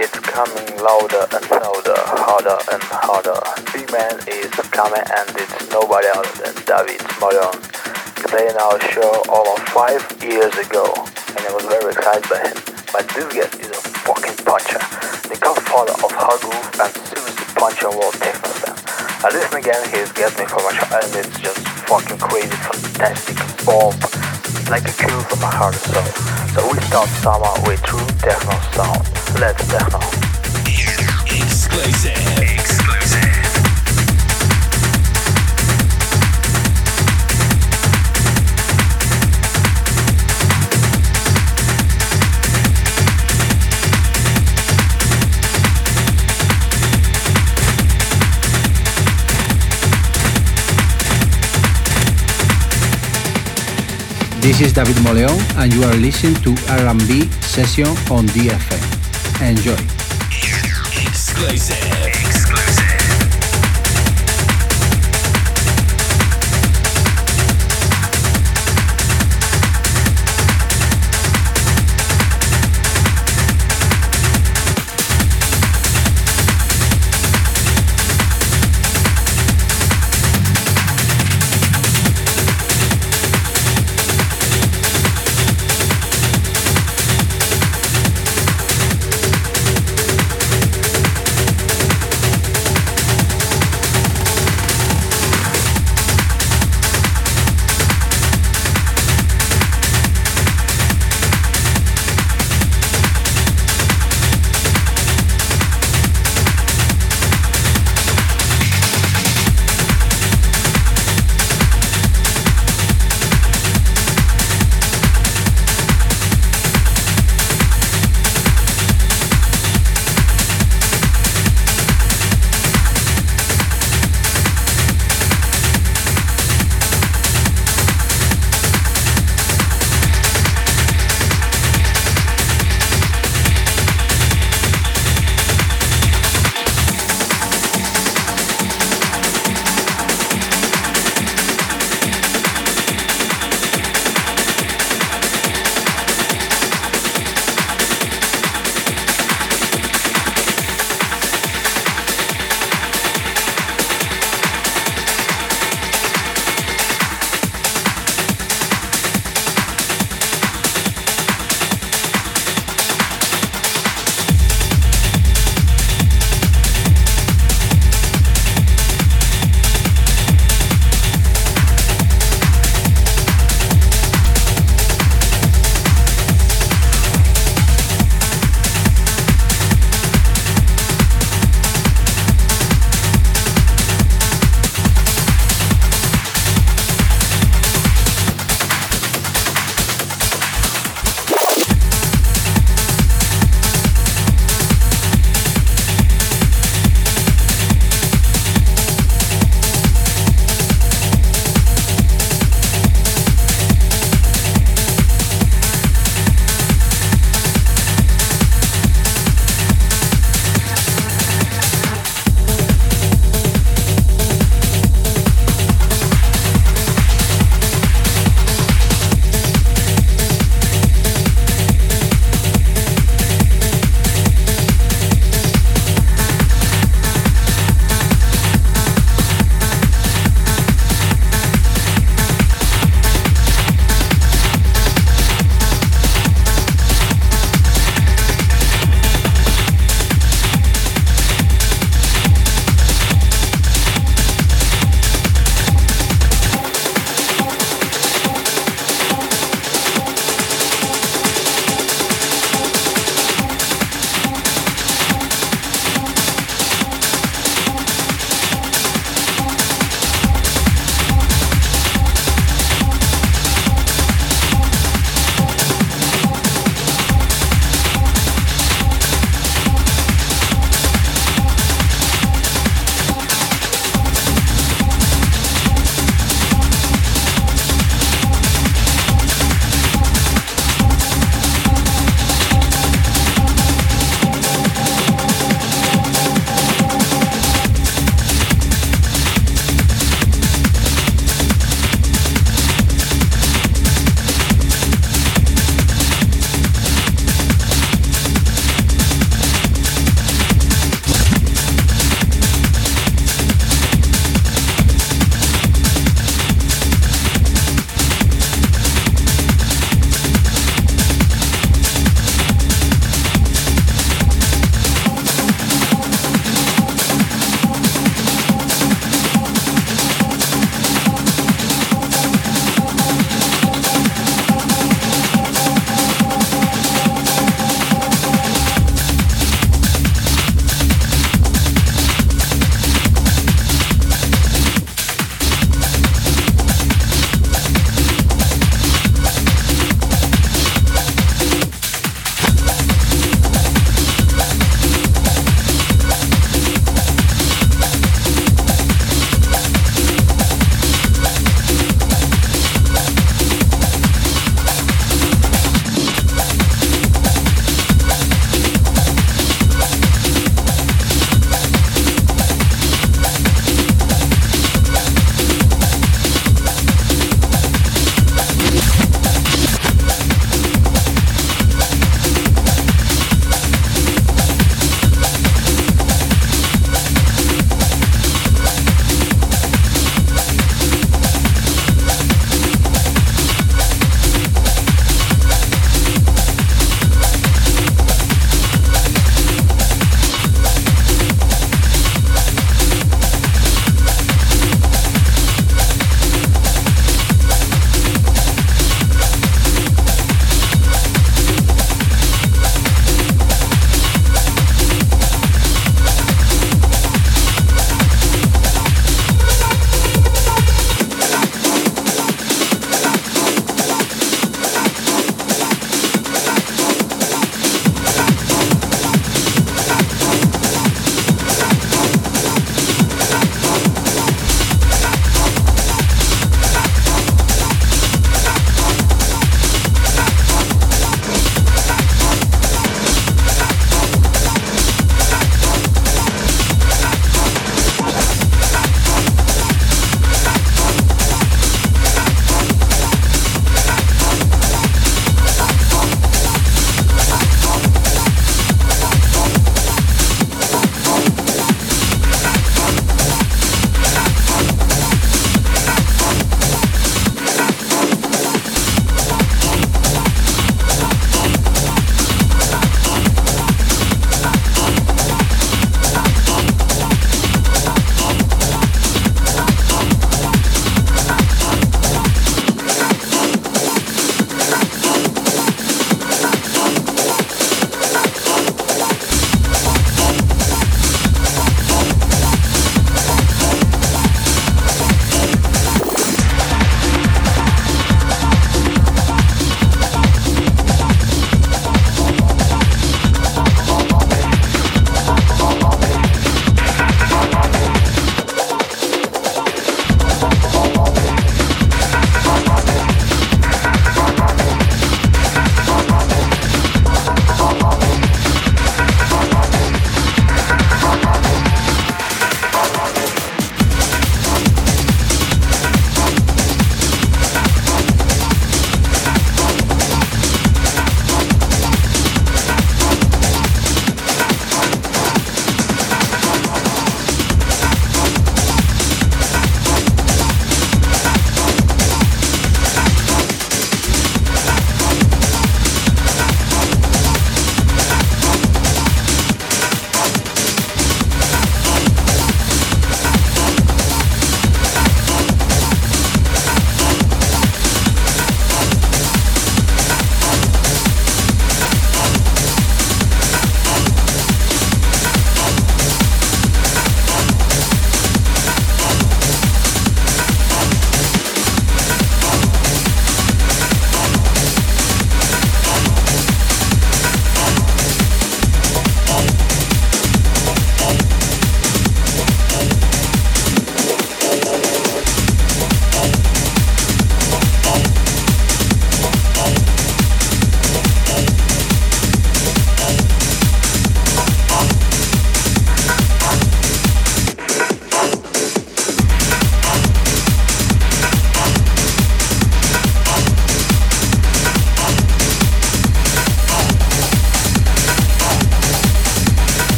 it's coming louder and louder, harder and harder. Big man is coming and it's nobody other than David played in our show over five years ago and I was very excited by him. But this guy is a fucking puncher. The godfather of hard groove and seriously puncher world techno stand. I listen again, he's get me from my and it's just fucking crazy, fantastic, bomb like a cue from my heart and soul. So we start summer with true techno sound. Let's techno. Exclusive. Exclusive. This is David Moleon, and you are listening to R&B session on DFM. Enjoy. Exclusive.